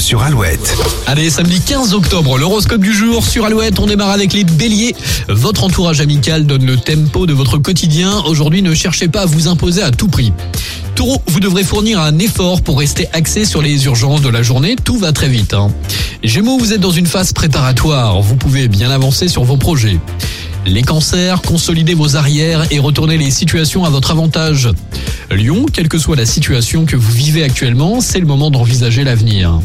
Sur Alouette. Allez, samedi 15 octobre, l'horoscope du jour sur Alouette. On démarre avec les béliers. Votre entourage amical donne le tempo de votre quotidien. Aujourd'hui, ne cherchez pas à vous imposer à tout prix. Taureau, vous devrez fournir un effort pour rester axé sur les urgences de la journée. Tout va très vite. hein. Gémeaux, vous êtes dans une phase préparatoire. Vous pouvez bien avancer sur vos projets. Les cancers, consolidez vos arrières et retournez les situations à votre avantage. Lion, quelle que soit la situation que vous vivez actuellement, c'est le moment d'envisager l'avenir.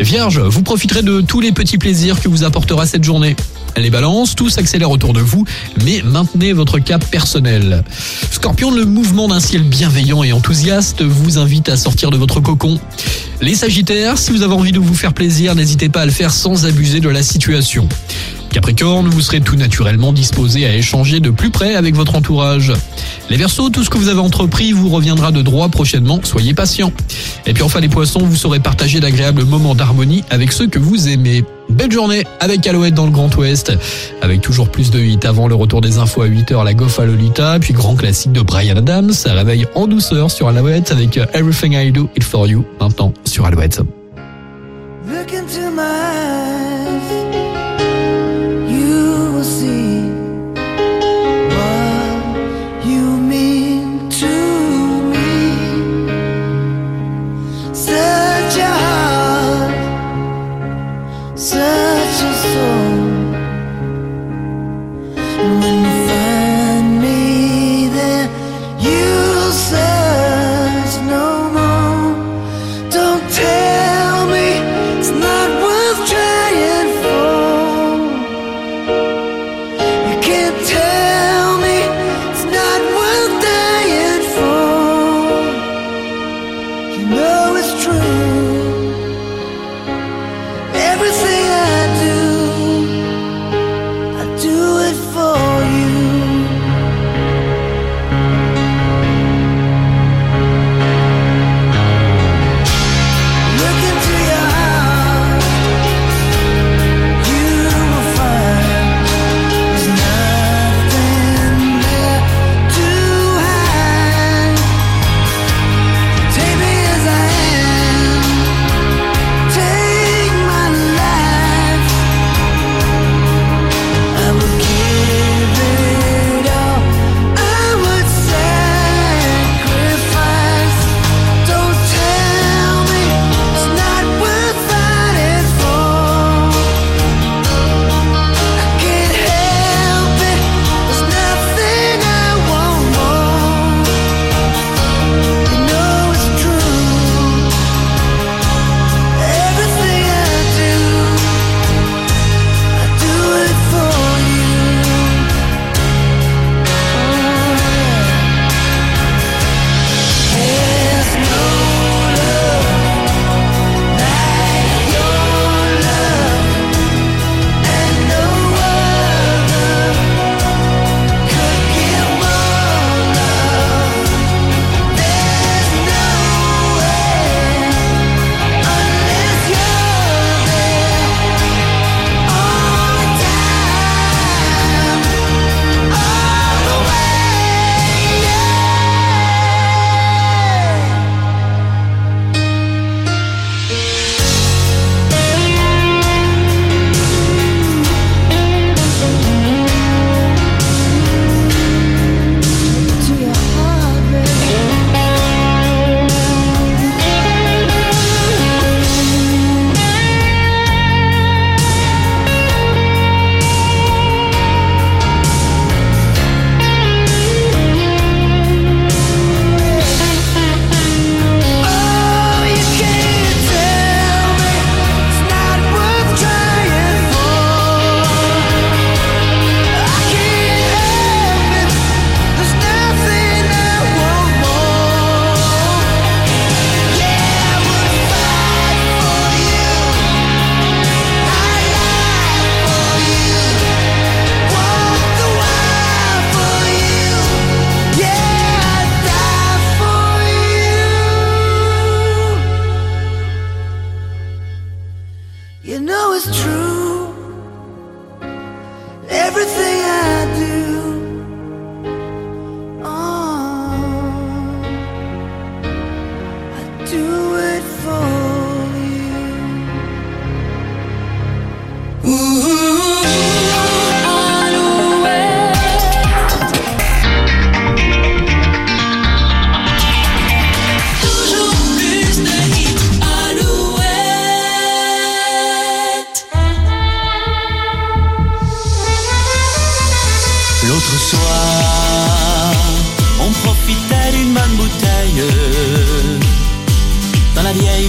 Vierge, vous profiterez de tous les petits plaisirs que vous apportera cette journée. Les balances, tout s'accélère autour de vous, mais maintenez votre cap personnel. Scorpion, le mouvement d'un ciel bienveillant et enthousiaste vous invite à sortir de votre cocon. Les sagittaires, si vous avez envie de vous faire plaisir, n'hésitez pas à le faire sans abuser de la situation. Capricorne, vous serez tout naturellement disposé à échanger de plus près avec votre entourage. Les Verseaux, tout ce que vous avez entrepris vous reviendra de droit prochainement, soyez patient. Et puis enfin les Poissons, vous saurez partager d'agréables moments d'harmonie avec ceux que vous aimez. Belle journée avec Alouette dans le Grand Ouest, avec toujours plus de hits avant le retour des infos à 8h, la Goff à Lolita, puis grand classique de Brian Adams, réveille en douceur sur Alouette avec Everything I Do It For You, maintenant sur Alouette.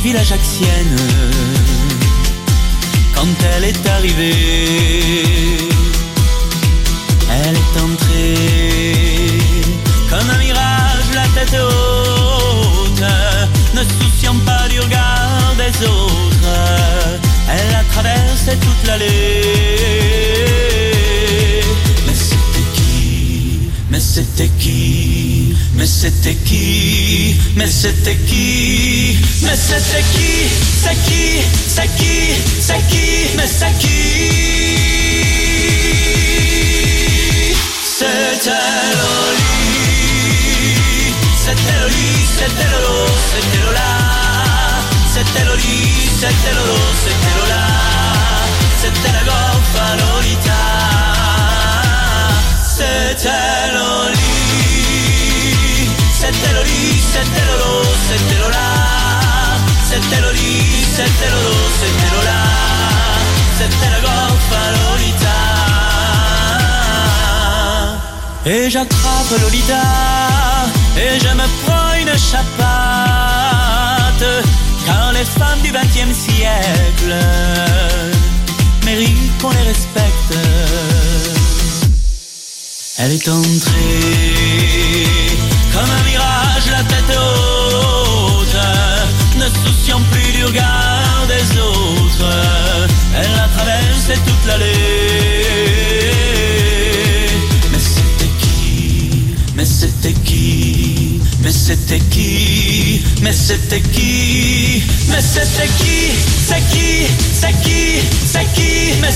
Ville ajaxienne quand elle est arrivée. Meseteki, meseteki, meseteki, seki, seki, seki, meseki. Seteroli, seteroli, seterolo, seterola, seteroli, seterolo. Et j'attrape Lolita. Et je me prends une chapate. Car les femmes du XXe siècle méritent qu'on les respecte. Elle est entrée comme un mirage, qui Mais c'était qui Mais c'était qui Mais c'était qui C'est qui C'est qui C'est qui Mais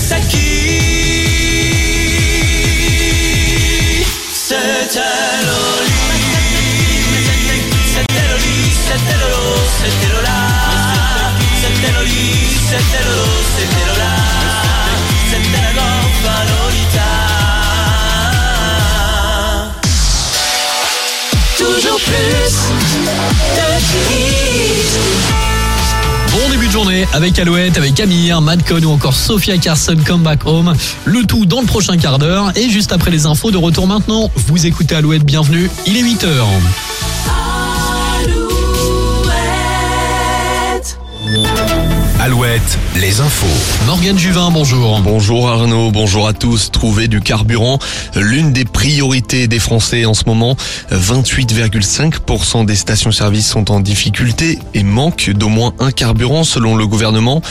avec Alouette, avec Amir, Madcon ou encore Sophia Carson Come Back Home. Le tout dans le prochain quart d'heure. Et juste après les infos de retour maintenant, vous écoutez Alouette, bienvenue. Il est 8h. Les infos. Morgane Juvin, bonjour. Bonjour Arnaud, bonjour à tous. Trouver du carburant, l'une des priorités des Français en ce moment. 28,5% des stations-service sont en difficulté et manquent d'au moins un carburant selon le gouvernement.